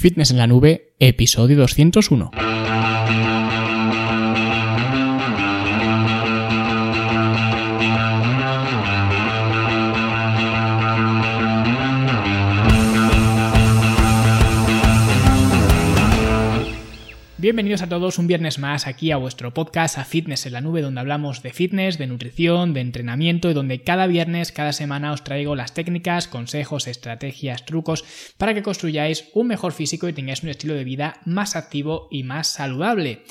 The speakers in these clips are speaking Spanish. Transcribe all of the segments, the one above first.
Fitness en la Nube, episodio 201. Bienvenidos a todos un viernes más aquí a vuestro podcast a Fitness en la Nube donde hablamos de fitness, de nutrición, de entrenamiento y donde cada viernes, cada semana os traigo las técnicas, consejos, estrategias, trucos para que construyáis un mejor físico y tengáis un estilo de vida más activo y más saludable.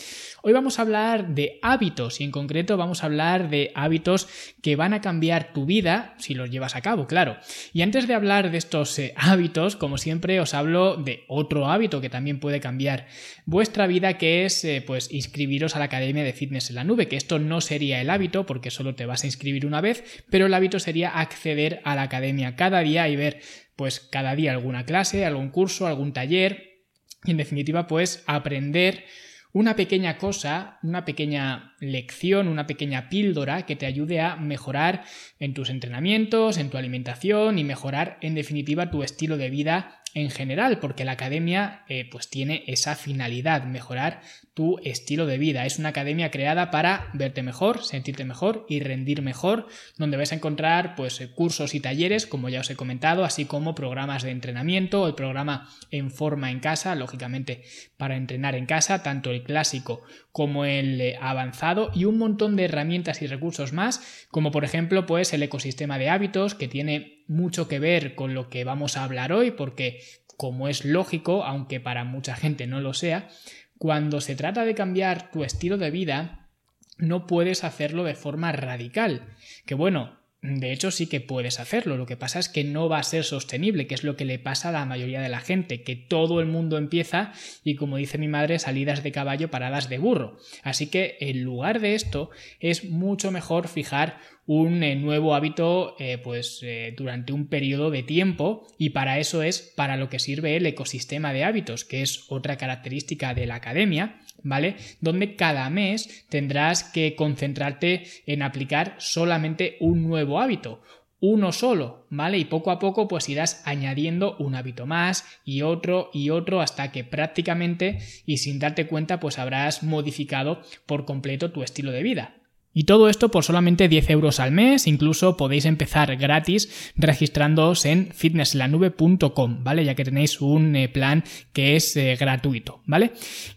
Hoy vamos a hablar de hábitos y en concreto vamos a hablar de hábitos que van a cambiar tu vida si los llevas a cabo, claro. Y antes de hablar de estos eh, hábitos, como siempre os hablo de otro hábito que también puede cambiar vuestra vida, que es eh, pues inscribiros a la Academia de Fitness en la Nube, que esto no sería el hábito porque solo te vas a inscribir una vez, pero el hábito sería acceder a la academia cada día y ver pues cada día alguna clase, algún curso, algún taller y en definitiva pues aprender una pequeña cosa, una pequeña lección, una pequeña píldora que te ayude a mejorar en tus entrenamientos, en tu alimentación y mejorar en definitiva tu estilo de vida en general, porque la academia eh, pues tiene esa finalidad, mejorar tu estilo de vida. Es una academia creada para verte mejor, sentirte mejor y rendir mejor, donde vais a encontrar pues eh, cursos y talleres, como ya os he comentado, así como programas de entrenamiento, el programa en forma en casa, lógicamente para entrenar en casa, tanto el clásico como el eh, avanzado y un montón de herramientas y recursos más, como por ejemplo pues el ecosistema de hábitos que tiene mucho que ver con lo que vamos a hablar hoy porque como es lógico, aunque para mucha gente no lo sea, cuando se trata de cambiar tu estilo de vida, no puedes hacerlo de forma radical. Que bueno, de hecho, sí que puedes hacerlo. Lo que pasa es que no va a ser sostenible, que es lo que le pasa a la mayoría de la gente, que todo el mundo empieza y, como dice mi madre, salidas de caballo, paradas de burro. Así que, en lugar de esto, es mucho mejor fijar un eh, nuevo hábito eh, pues eh, durante un periodo de tiempo y para eso es para lo que sirve el ecosistema de hábitos que es otra característica de la academia ¿vale? Donde cada mes tendrás que concentrarte en aplicar solamente un nuevo hábito, uno solo, ¿vale? Y poco a poco pues irás añadiendo un hábito más y otro y otro hasta que prácticamente y sin darte cuenta pues habrás modificado por completo tu estilo de vida. Y todo esto por solamente 10 euros al mes, incluso podéis empezar gratis registrándoos en fitnesslanube.com, ¿vale? Ya que tenéis un eh, plan que es eh, gratuito, ¿vale?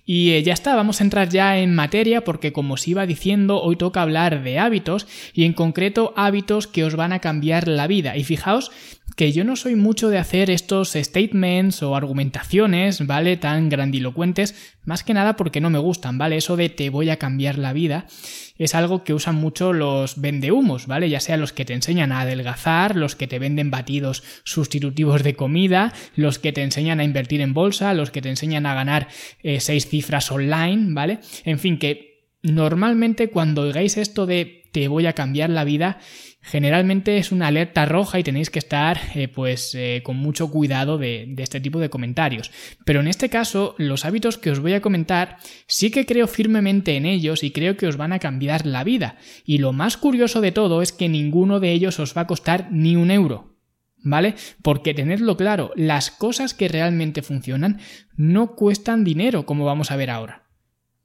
Y eh, ya está, vamos a entrar ya en materia porque como os iba diciendo, hoy toca hablar de hábitos y en concreto hábitos que os van a cambiar la vida. Y fijaos que yo no soy mucho de hacer estos statements o argumentaciones, ¿vale? Tan grandilocuentes, más que nada porque no me gustan, ¿vale? Eso de te voy a cambiar la vida es algo que usan mucho los vendehumos, ¿vale? Ya sea los que te enseñan a adelgazar, los que te venden batidos sustitutivos de comida, los que te enseñan a invertir en bolsa, los que te enseñan a ganar eh, seis cifras online, ¿vale? En fin, que normalmente cuando oigáis esto de te voy a cambiar la vida, generalmente es una alerta roja y tenéis que estar eh, pues eh, con mucho cuidado de, de, este tipo de comentarios. Pero en este caso, los hábitos que os voy a comentar sí que creo firmemente en ellos y creo que os van a cambiar la vida. Y lo más curioso de todo es que ninguno de ellos os va a costar ni un euro. ¿Vale? Porque tenedlo claro, las cosas que realmente funcionan no cuestan dinero, como vamos a ver ahora.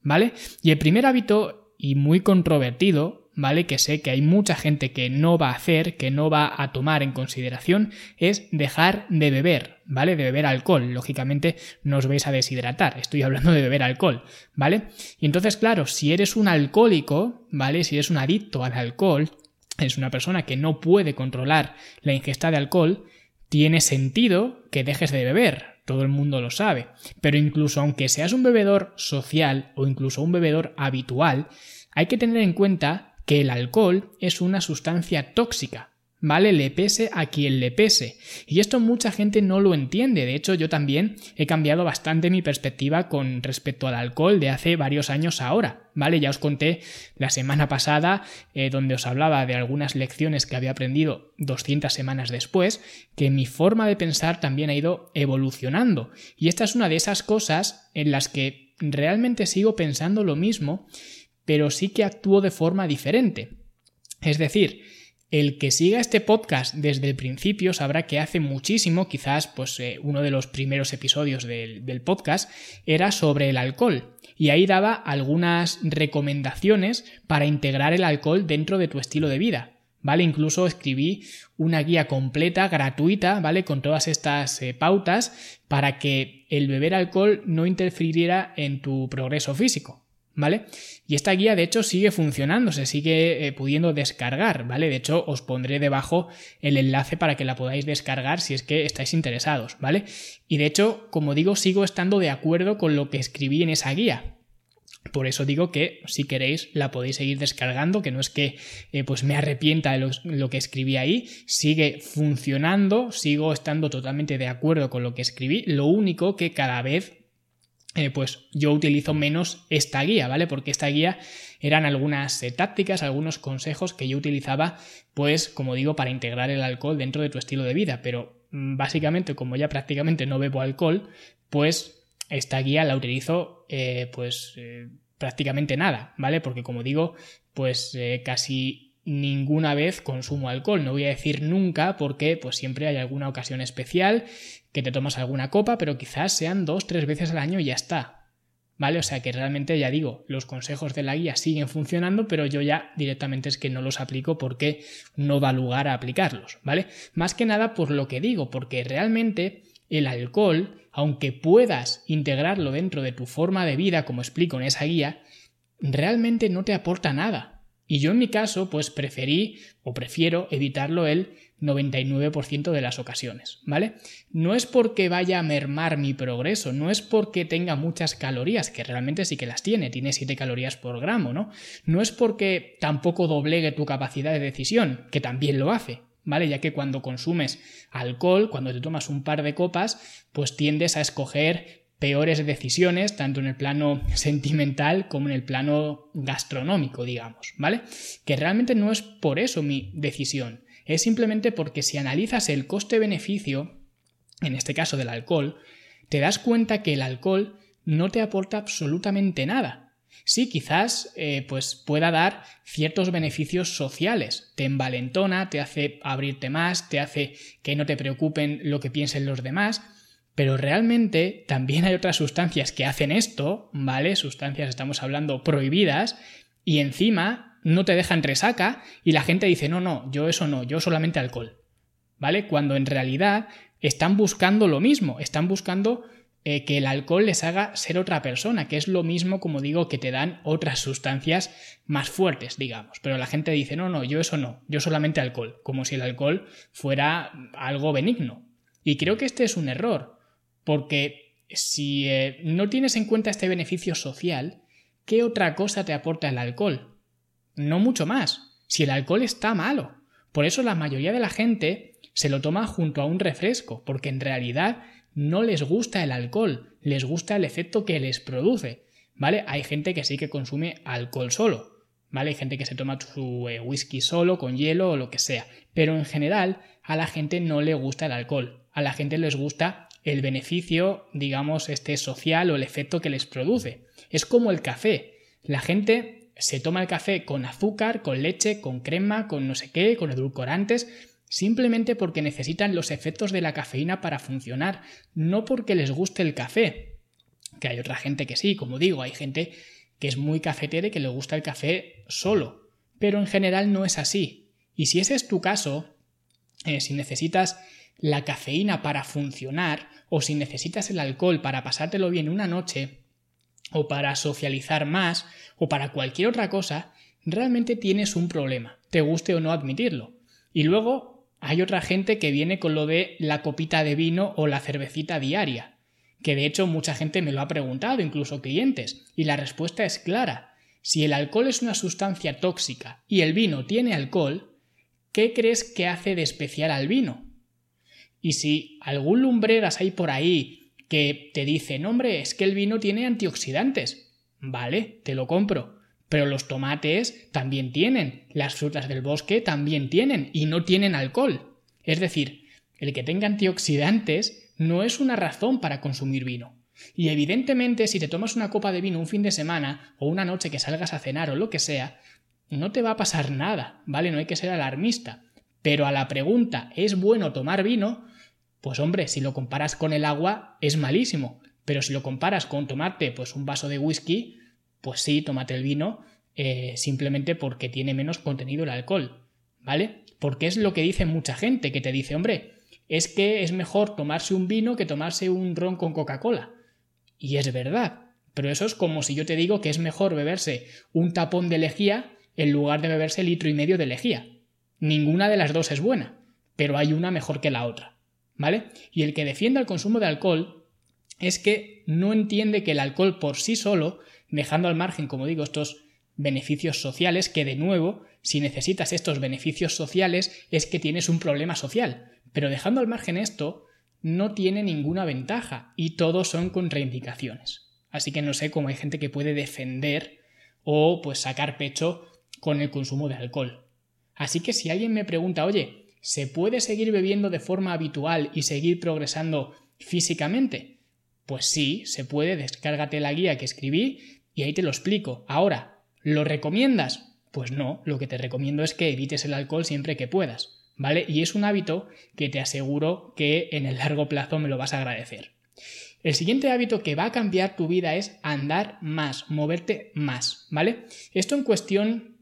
¿Vale? Y el primer hábito, y muy controvertido, ¿vale? Que sé que hay mucha gente que no va a hacer, que no va a tomar en consideración, es dejar de beber, ¿vale? De beber alcohol. Lógicamente no os vais a deshidratar, estoy hablando de beber alcohol, ¿vale? Y entonces, claro, si eres un alcohólico, ¿vale? Si eres un adicto al alcohol, es una persona que no puede controlar la ingesta de alcohol, tiene sentido que dejes de beber, todo el mundo lo sabe. Pero incluso aunque seas un bebedor social o incluso un bebedor habitual, hay que tener en cuenta que el alcohol es una sustancia tóxica, ¿vale? Le pese a quien le pese. Y esto mucha gente no lo entiende. De hecho, yo también he cambiado bastante mi perspectiva con respecto al alcohol de hace varios años ahora, ¿vale? Ya os conté la semana pasada, eh, donde os hablaba de algunas lecciones que había aprendido 200 semanas después, que mi forma de pensar también ha ido evolucionando. Y esta es una de esas cosas en las que realmente sigo pensando lo mismo pero sí que actúo de forma diferente. Es decir, El que siga este podcast desde el principio sabrá que hace muchísimo, quizás pues eh, uno de los primeros episodios del, podcast era sobre el alcohol y ahí daba algunas recomendaciones para integrar el alcohol dentro de tu estilo de vida. ¿Vale? Incluso escribí una guía completa, gratuita, ¿vale? Con todas estas eh, pautas para que el beber alcohol no interfiriera en tu progreso físico. ¿Vale? Y esta guía de hecho sigue funcionando, se sigue eh, pudiendo descargar, ¿vale? De hecho os pondré debajo el enlace para que la podáis descargar si es que estáis interesados, ¿vale? Y de hecho, como digo, sigo estando de acuerdo con lo que escribí en esa guía. Por eso digo que si queréis la podéis seguir descargando, que no es que eh, pues me arrepienta de lo que escribí ahí, sigue funcionando, sigo estando totalmente de acuerdo con lo que escribí, lo único que cada vez eh, pues yo utilizo menos esta guía, ¿vale? Porque esta guía eran algunas eh, tácticas, algunos consejos que yo utilizaba, pues como digo, para integrar el alcohol dentro de tu estilo de vida, pero mm, básicamente como ya prácticamente no bebo alcohol, pues esta guía la utilizo eh, pues prácticamente nada, ¿vale? Porque como digo, pues casi ninguna vez consumo alcohol. No voy a decir nunca porque pues siempre hay alguna ocasión especial que te tomas alguna copa, pero quizás sean dos, tres veces al año y ya está. ¿Vale? O sea que realmente ya digo, los consejos de la guía siguen funcionando, pero yo ya directamente es que no los aplico porque no da lugar a aplicarlos, ¿vale? Más que nada por lo que digo, porque realmente el alcohol, aunque puedas integrarlo dentro de tu forma de vida, como explico en esa guía, realmente no te aporta nada. Y yo en mi caso, pues preferí o prefiero evitarlo el 99% de las ocasiones, ¿vale? No es porque vaya a mermar mi progreso, no es porque tenga muchas calorías, que realmente sí que las tiene, tiene 7 calorías por gramo, ¿no? No es porque tampoco doblegue tu capacidad de decisión, que también lo hace, ¿vale? Ya que cuando consumes alcohol, cuando te tomas un par de copas, pues tiendes a escoger peores decisiones, tanto en el plano sentimental como en el plano gastronómico, digamos, ¿vale? Que realmente no es por eso mi decisión, es simplemente porque si analizas el coste-beneficio, en este caso del alcohol, te das cuenta que el alcohol no te aporta absolutamente nada. Sí, quizás eh, pues pueda dar ciertos beneficios sociales. Te envalentona, te hace abrirte más, te hace que no te preocupen lo que piensen los demás, pero realmente también hay otras sustancias que hacen esto, ¿vale? Sustancias, estamos hablando, prohibidas, y encima no te dejan resaca y la gente dice, no, no, yo eso no, yo solamente alcohol, ¿vale? Cuando en realidad están buscando lo mismo, están buscando eh, que el alcohol les haga ser otra persona, que es lo mismo, como digo, que te dan otras sustancias más fuertes, digamos. Pero la gente dice, no, no, yo eso no, yo solamente alcohol, como si el alcohol fuera algo benigno. Y creo que este es un error, porque si eh, no tienes en cuenta este beneficio social, ¿qué otra cosa te aporta el alcohol? No mucho más. Si el alcohol está malo. Por eso la mayoría de la gente se lo toma junto a un refresco, porque en realidad no les gusta el alcohol, les gusta el efecto que les produce. ¿Vale? Hay gente que sí que consume alcohol solo, ¿vale? Hay gente que se toma su eh, whisky solo, con hielo o lo que sea. Pero en general a la gente no le gusta el alcohol. A la gente les gusta el beneficio, digamos, este social o el efecto que les produce. Es como el café. La gente se toma el café con azúcar, con leche, con crema, con no sé qué, con edulcorantes, simplemente porque necesitan los efectos de la cafeína para funcionar, no porque les guste el café. Que hay otra gente que sí, como digo, hay gente que es muy cafetera y que le gusta el café solo, pero en general no es así. Y si ese es tu caso, eh, si necesitas la cafeína para funcionar, o si necesitas el alcohol para pasártelo bien una noche, o para socializar más, o para cualquier otra cosa, realmente tienes un problema, te guste o no admitirlo. Y luego hay otra gente que viene con lo de la copita de vino o la cervecita diaria, que de hecho mucha gente me lo ha preguntado, incluso clientes, y la respuesta es clara. Si el alcohol es una sustancia tóxica y el vino tiene alcohol, ¿qué crees que hace de especial al vino? Y si algún lumbreras hay por ahí que te dice, no hombre, es que el vino tiene antioxidantes, vale, te lo compro. Pero los tomates también tienen, las frutas del bosque también tienen y no tienen alcohol. Es decir, el que tenga antioxidantes no es una razón para consumir vino. Y evidentemente si te tomas una copa de vino un fin de semana o una noche que salgas a cenar o lo que sea, no te va a pasar nada, ¿vale? No hay que ser alarmista. Pero a la pregunta, ¿es bueno tomar vino? Pues hombre, si lo comparas con el agua, es malísimo. Pero si lo comparas con tomarte pues un vaso de whisky, pues sí, tómate el vino, eh, simplemente porque tiene menos contenido el alcohol. ¿Vale? Porque es lo que dice mucha gente, que te dice, hombre, es que es mejor tomarse un vino que tomarse un ron con Coca-Cola. Y es verdad. Pero eso es como si yo te digo que es mejor beberse un tapón de lejía en lugar de beberse litro y medio de lejía. Ninguna de las dos es buena, pero hay una mejor que la otra. ¿Vale? Y el que defienda el consumo de alcohol es que no entiende que el alcohol por sí solo, dejando al margen, como digo, estos beneficios sociales, que de nuevo, si necesitas estos beneficios sociales, es que tienes un problema social. Pero dejando al margen esto, no tiene ninguna ventaja y todos son contraindicaciones. Así que no sé cómo hay gente que puede defender o pues sacar pecho con el consumo de alcohol. Así que si alguien me pregunta, oye, ¿se puede seguir bebiendo de forma habitual y seguir progresando físicamente? Pues sí, se puede, descárgate la guía que escribí y ahí te lo explico. Ahora, ¿lo recomiendas? Pues no, lo que te recomiendo es que evites el alcohol siempre que puedas, ¿vale? Y es un hábito que te aseguro que en el largo plazo me lo vas a agradecer. El siguiente hábito que va a cambiar tu vida es andar más, moverte más, ¿vale? Esto en cuestión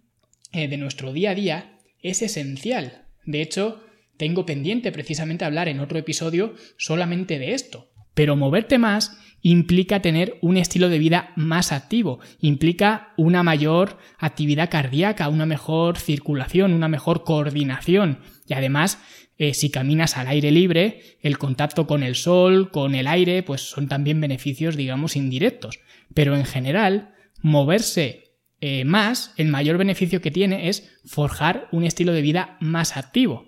eh, de nuestro día a día es esencial. De hecho, tengo pendiente precisamente hablar en otro episodio solamente de esto. Pero moverte más implica tener un estilo de vida más activo, implica una mayor actividad cardíaca, una mejor circulación, una mejor coordinación y además eh, si caminas al aire libre, el contacto con el sol, con el aire, pues son también beneficios, digamos, indirectos. Pero en general, moverse eh, más, el mayor beneficio que tiene es forjar un estilo de vida más activo.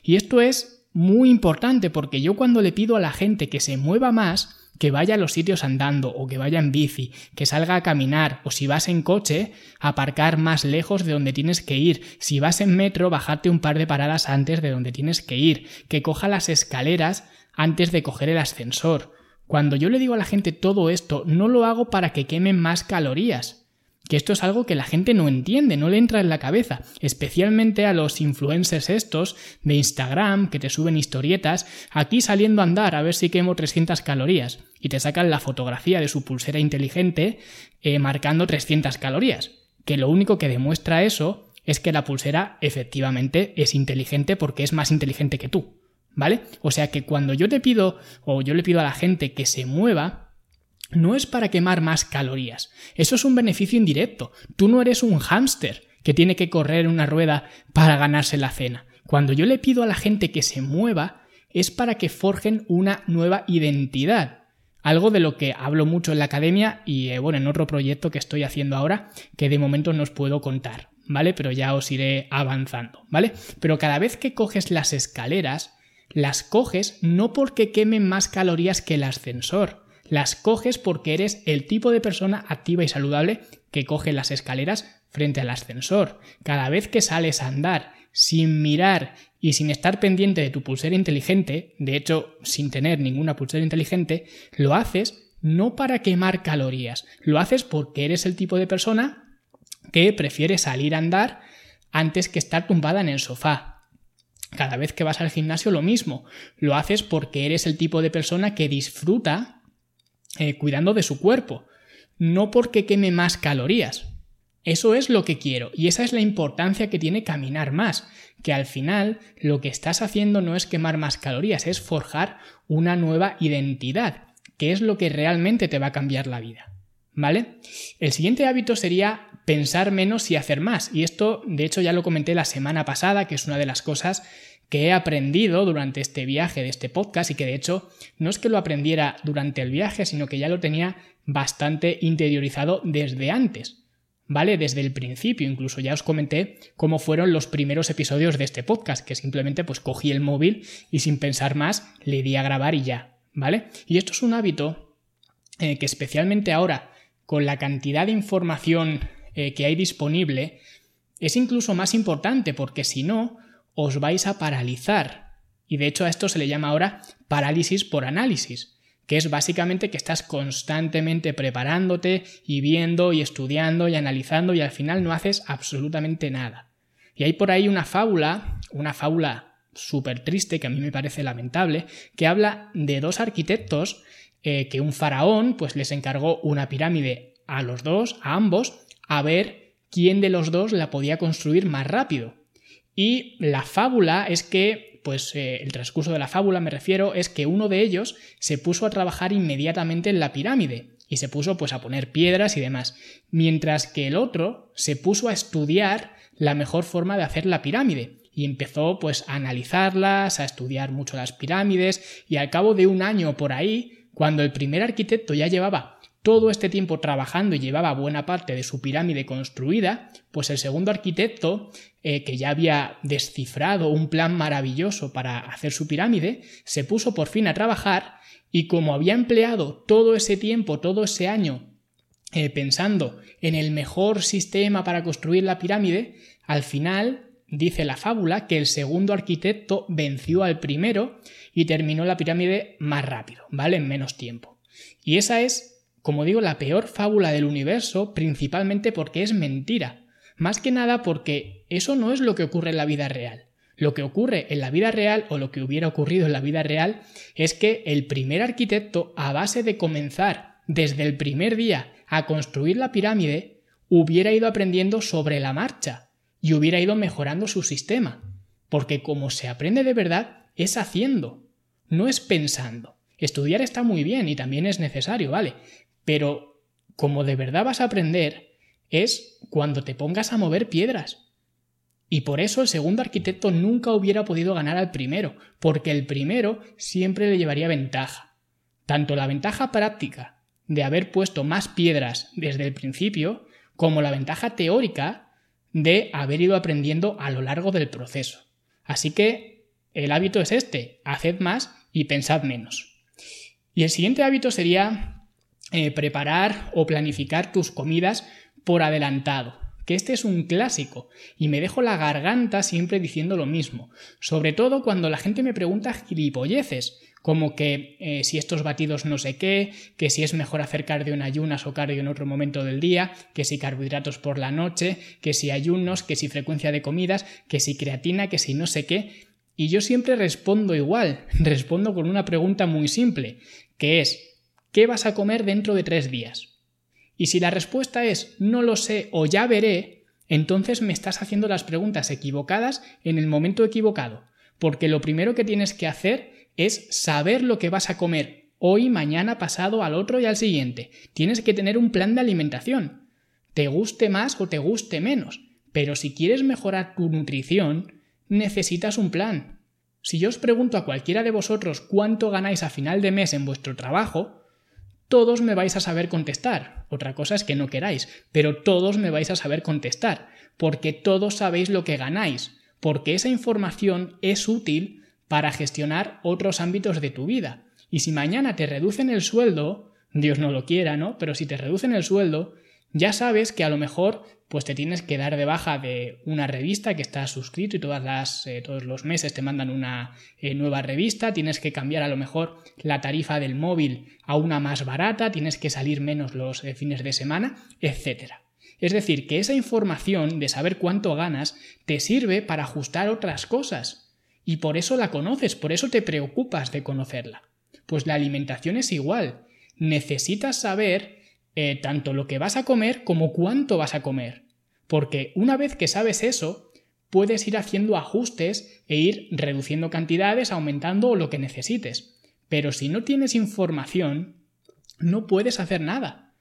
Y esto es muy importante porque yo cuando le pido a la gente que se mueva más, que vaya a los sitios andando o que vaya en bici, que salga a caminar o si vas en coche, aparcar más lejos de donde tienes que ir, si vas en metro, bajarte un par de paradas antes de donde tienes que ir, que coja las escaleras antes de coger el ascensor. Cuando yo le digo a la gente todo esto, no lo hago para que quemen más calorías, que esto es algo que la gente no entiende, no le entra en la cabeza, especialmente a los influencers estos de Instagram que te suben historietas, aquí saliendo a andar a ver si quemo 300 calorías y te sacan la fotografía de su pulsera inteligente eh, marcando 300 calorías, que lo único que demuestra eso es que la pulsera efectivamente es inteligente porque es más inteligente que tú, ¿vale? O sea que cuando yo te pido o yo le pido a la gente que se mueva, no es para quemar más calorías. Eso es un beneficio indirecto. Tú no eres un hámster que tiene que correr una rueda para ganarse la cena. Cuando yo le pido a la gente que se mueva, es para que forjen una nueva identidad. Algo de lo que hablo mucho en la academia y eh, bueno, en otro proyecto que estoy haciendo ahora, que de momento no os puedo contar, ¿vale? Pero ya os iré avanzando, ¿vale? Pero cada vez que coges las escaleras, las coges no porque quemen más calorías que el ascensor, las coges porque eres el tipo de persona activa y saludable que coge las escaleras frente al ascensor. Cada vez que sales a andar sin mirar y sin estar pendiente de tu pulsera inteligente, de hecho sin tener ninguna pulsera inteligente, lo haces no para quemar calorías, lo haces porque eres el tipo de persona que prefiere salir a andar antes que estar tumbada en el sofá. Cada vez que vas al gimnasio lo mismo, lo haces porque eres el tipo de persona que disfruta eh, cuidando de su cuerpo, no porque queme más calorías. Eso es lo que quiero y esa es la importancia que tiene caminar más, que al final lo que estás haciendo no es quemar más calorías, es forjar una nueva identidad, que es lo que realmente te va a cambiar la vida. ¿Vale? El siguiente hábito sería pensar menos y hacer más. Y esto, de hecho, ya lo comenté la semana pasada, que es una de las cosas que he aprendido durante este viaje de este podcast y que de hecho no es que lo aprendiera durante el viaje, sino que ya lo tenía bastante interiorizado desde antes. ¿Vale? Desde el principio, incluso ya os comenté cómo fueron los primeros episodios de este podcast, que simplemente pues cogí el móvil y sin pensar más le di a grabar y ya, ¿vale? Y esto es un hábito eh, que especialmente ahora, con la cantidad de información eh, que hay disponible, es incluso más importante porque si no, os vais a paralizar. Y de hecho a esto se le llama ahora parálisis por análisis, que es básicamente que estás constantemente preparándote y viendo y estudiando y analizando y al final no haces absolutamente nada. Y hay por ahí una fábula, una fábula súper triste que a mí me parece lamentable, que habla de dos arquitectos eh, que un faraón pues les encargó una pirámide a los dos, a ambos, a ver quién de los dos la podía construir más rápido. Y la fábula es que, pues eh, el transcurso de la fábula me refiero, es que uno de ellos se puso a trabajar inmediatamente en la pirámide y se puso pues a poner piedras y demás, mientras que el otro se puso a estudiar la mejor forma de hacer la pirámide y empezó pues a analizarlas, a estudiar mucho las pirámides y al cabo de un año por ahí, cuando el primer arquitecto ya llevaba todo este tiempo trabajando y llevaba buena parte de su pirámide construida, pues el segundo arquitecto, eh, que ya había descifrado un plan maravilloso para hacer su pirámide, se puso por fin a trabajar y como había empleado todo ese tiempo, todo ese año, eh, pensando en el mejor sistema para construir la pirámide, al final dice la fábula que el segundo arquitecto venció al primero y terminó la pirámide más rápido, ¿vale? En menos tiempo. Y esa es, como digo, la peor fábula del universo, principalmente porque es mentira. Más que nada porque eso no es lo que ocurre en la vida real. Lo que ocurre en la vida real o lo que hubiera ocurrido en la vida real es que el primer arquitecto, a base de comenzar desde el primer día a construir la pirámide, hubiera ido aprendiendo sobre la marcha y hubiera ido mejorando su sistema. Porque como se aprende de verdad, es haciendo, no es pensando. Estudiar está muy bien y también es necesario, ¿vale? Pero como de verdad vas a aprender, es cuando te pongas a mover piedras. Y por eso el segundo arquitecto nunca hubiera podido ganar al primero, porque el primero siempre le llevaría ventaja. Tanto la ventaja práctica de haber puesto más piedras desde el principio, como la ventaja teórica de haber ido aprendiendo a lo largo del proceso. Así que el hábito es este, haced más y pensad menos. Y el siguiente hábito sería eh, preparar o planificar tus comidas por adelantado que este es un clásico y me dejo la garganta siempre diciendo lo mismo, sobre todo cuando la gente me pregunta gilipolleces, como que eh, si estos batidos no sé qué, que si es mejor hacer cardio en ayunas o cardio en otro momento del día, que si carbohidratos por la noche, que si ayunos, que si frecuencia de comidas, que si creatina, que si no sé qué. Y yo siempre respondo igual, respondo con una pregunta muy simple, que es ¿qué vas a comer dentro de tres días? Y si la respuesta es no lo sé o ya veré, entonces me estás haciendo las preguntas equivocadas en el momento equivocado, porque lo primero que tienes que hacer es saber lo que vas a comer hoy, mañana, pasado, al otro y al siguiente. Tienes que tener un plan de alimentación, te guste más o te guste menos, pero si quieres mejorar tu nutrición, necesitas un plan. Si yo os pregunto a cualquiera de vosotros cuánto ganáis a final de mes en vuestro trabajo, todos me vais a saber contestar. Otra cosa es que no queráis, pero todos me vais a saber contestar, porque todos sabéis lo que ganáis, porque esa información es útil para gestionar otros ámbitos de tu vida. Y si mañana te reducen el sueldo, Dios no lo quiera, ¿no? Pero si te reducen el sueldo, ya sabes que a lo mejor pues te tienes que dar de baja de una revista que estás suscrito y todas las, eh, todos los meses te mandan una eh, nueva revista, tienes que cambiar a lo mejor la tarifa del móvil a una más barata, tienes que salir menos los eh, fines de semana, etc. Es decir, que esa información de saber cuánto ganas te sirve para ajustar otras cosas. Y por eso la conoces, por eso te preocupas de conocerla. Pues la alimentación es igual. Necesitas saber eh, tanto lo que vas a comer como cuánto vas a comer. Porque una vez que sabes eso, puedes ir haciendo ajustes e ir reduciendo cantidades, aumentando lo que necesites. Pero si no tienes información, no puedes hacer nada.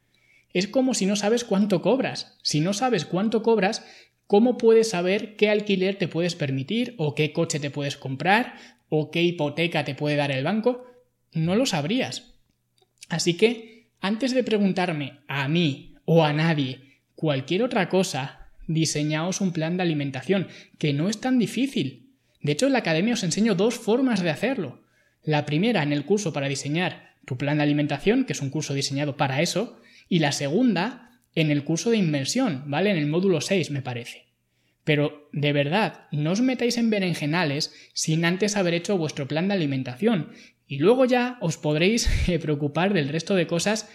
Es como si no sabes cuánto cobras. Si no sabes cuánto cobras, ¿cómo puedes saber qué alquiler te puedes permitir o qué coche te puedes comprar o qué hipoteca te puede dar el banco? No lo sabrías. Así que antes de preguntarme a mí o a nadie cualquier otra cosa, diseñaos un plan de alimentación, que no es tan difícil. De hecho, en la academia os enseño dos formas de hacerlo. La primera en el curso para diseñar tu plan de alimentación, que es un curso diseñado para eso, y la segunda en el curso de inmersión, ¿vale? En el módulo 6, me parece. Pero, de verdad, no os metáis en berenjenales sin antes haber hecho vuestro plan de alimentación, y luego ya os podréis eh, preocupar del resto de cosas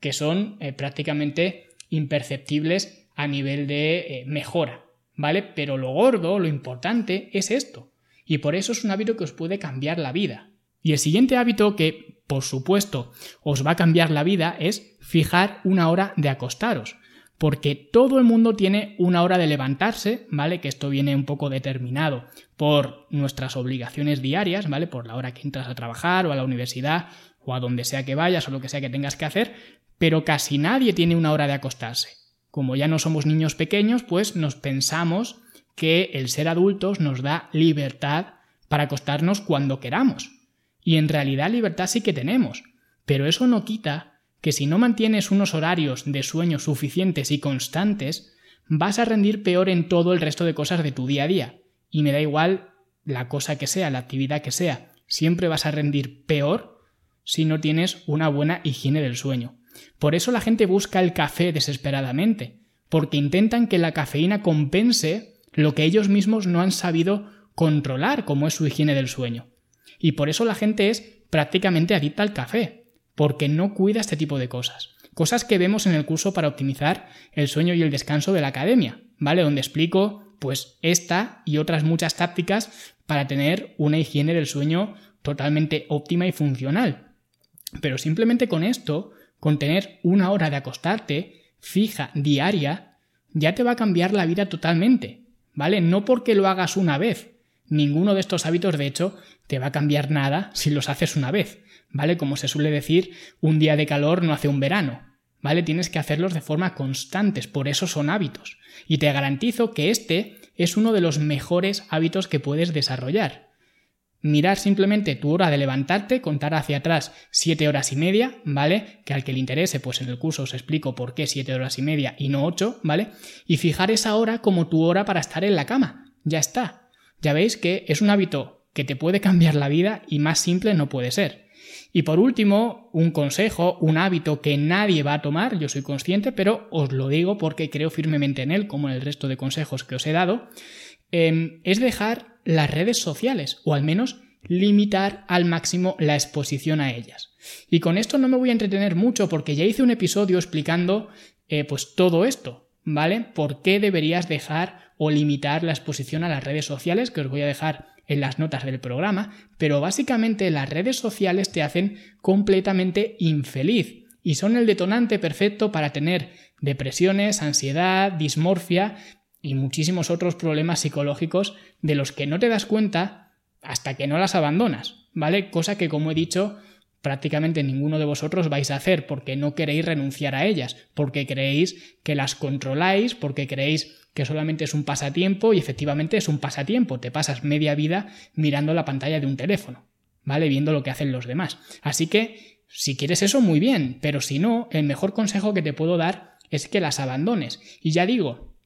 que son eh, prácticamente imperceptibles a nivel de eh, mejora, ¿vale? Pero lo gordo, lo importante es esto. Y por eso es un hábito que os puede cambiar la vida. Y el siguiente hábito que, por supuesto, os va a cambiar la vida es fijar una hora de acostaros. Porque todo el mundo tiene una hora de levantarse, ¿vale? Que esto viene un poco determinado por nuestras obligaciones diarias, ¿vale? Por la hora que entras a trabajar o a la universidad o a donde sea que vayas o lo que sea que tengas que hacer, pero casi nadie tiene una hora de acostarse. Como ya no somos niños pequeños, pues nos pensamos que el ser adultos nos da libertad para acostarnos cuando queramos. Y en realidad libertad sí que tenemos. Pero eso no quita que si no mantienes unos horarios de sueño suficientes y constantes, vas a rendir peor en todo el resto de cosas de tu día a día. Y me da igual la cosa que sea, la actividad que sea, siempre vas a rendir peor si no tienes una buena higiene del sueño. Por eso la gente busca el café desesperadamente, porque intentan que la cafeína compense lo que ellos mismos no han sabido controlar, como es su higiene del sueño. Y por eso la gente es prácticamente adicta al café, porque no cuida este tipo de cosas. Cosas que vemos en el curso para optimizar el sueño y el descanso de la academia, ¿vale? Donde explico pues esta y otras muchas tácticas para tener una higiene del sueño totalmente óptima y funcional. Pero simplemente con esto con tener una hora de acostarte fija, diaria, ya te va a cambiar la vida totalmente, ¿vale? No porque lo hagas una vez. Ninguno de estos hábitos, de hecho, te va a cambiar nada si los haces una vez, ¿vale? Como se suele decir, un día de calor no hace un verano, ¿vale? Tienes que hacerlos de forma constante, por eso son hábitos. Y te garantizo que este es uno de los mejores hábitos que puedes desarrollar mirar simplemente tu hora de levantarte, contar hacia atrás siete horas y media, ¿vale? Que al que le interese, pues en el curso os explico por qué siete horas y media y no ocho, ¿vale? Y fijar esa hora como tu hora para estar en la cama. Ya está. Ya veis que es un hábito que te puede cambiar la vida y más simple no puede ser. Y por último, un consejo, un hábito que nadie va a tomar, yo soy consciente, pero os lo digo porque creo firmemente en él, como en el resto de consejos que os he dado, em, es dejar las redes sociales, o al menos limitar al máximo la exposición a ellas. Y con esto no me voy a entretener mucho porque ya hice un episodio explicando eh, pues todo esto, ¿vale? ¿Por qué deberías dejar o limitar la exposición a las redes sociales? Que os voy a dejar en las notas del programa, pero básicamente las redes sociales te hacen completamente infeliz y son el detonante perfecto para tener depresiones, ansiedad, dismorfia y muchísimos otros problemas psicológicos de los que no te das cuenta hasta que no las abandonas, ¿vale? Cosa que, como he dicho, prácticamente ninguno de vosotros vais a hacer porque no queréis renunciar a ellas, porque creéis que las controláis, porque creéis que solamente es un pasatiempo y efectivamente es un pasatiempo, te pasas media vida mirando la pantalla de un teléfono, ¿vale? Viendo lo que hacen los demás. Así que, si quieres eso, muy bien, pero si no, el mejor consejo que te puedo dar es que las abandones. Y ya digo,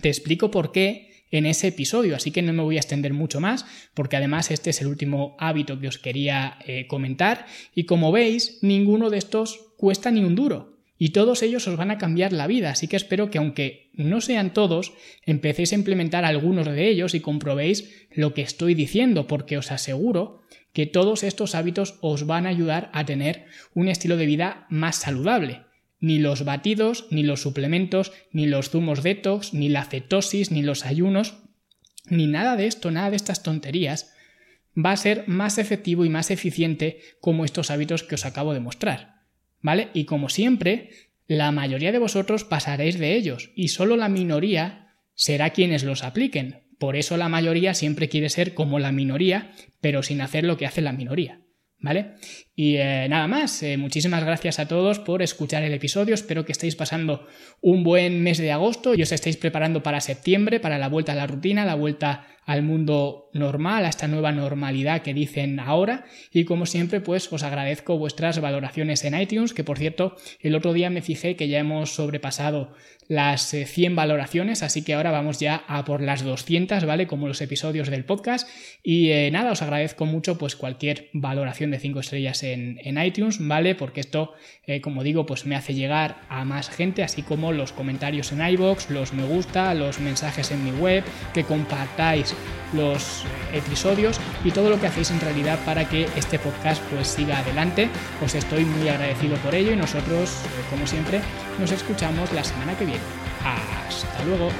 te explico por qué en ese episodio, así que no me voy a extender mucho más, porque además este es el último hábito que os quería eh, comentar, y como veis, ninguno de estos cuesta ni un duro, y todos ellos os van a cambiar la vida, así que espero que aunque no sean todos, empecéis a implementar algunos de ellos y comprobéis lo que estoy diciendo, porque os aseguro que todos estos hábitos os van a ayudar a tener un estilo de vida más saludable ni los batidos, ni los suplementos, ni los zumos detox, ni la cetosis, ni los ayunos, ni nada de esto, nada de estas tonterías, va a ser más efectivo y más eficiente como estos hábitos que os acabo de mostrar. ¿Vale? Y como siempre, la mayoría de vosotros pasaréis de ellos y solo la minoría será quienes los apliquen. Por eso la mayoría siempre quiere ser como la minoría, pero sin hacer lo que hace la minoría. ¿Vale? Y eh, nada más, eh, muchísimas gracias a todos por escuchar el episodio, espero que estéis pasando un buen mes de agosto y os estéis preparando para septiembre, para la vuelta a la rutina, la vuelta al mundo normal, a esta nueva normalidad que dicen ahora. Y como siempre, pues os agradezco vuestras valoraciones en iTunes, que por cierto, el otro día me fijé que ya hemos sobrepasado las 100 eh, valoraciones, así que ahora vamos ya a por las 200, ¿vale? Como los episodios del podcast. Y nada, os agradezco mucho pues cualquier valoración de 5 estrellas iTunes, ¿vale? Porque esto, eh, como digo, pues me hace llegar a más gente, así como los comentarios en iBox, los me gusta, los mensajes en mi web, que compartáis los episodios y todo lo que hacéis en realidad para que este podcast pues siga adelante. Os estoy muy agradecido por ello y nosotros, eh, como siempre, nos escuchamos la semana que viene. Hasta luego.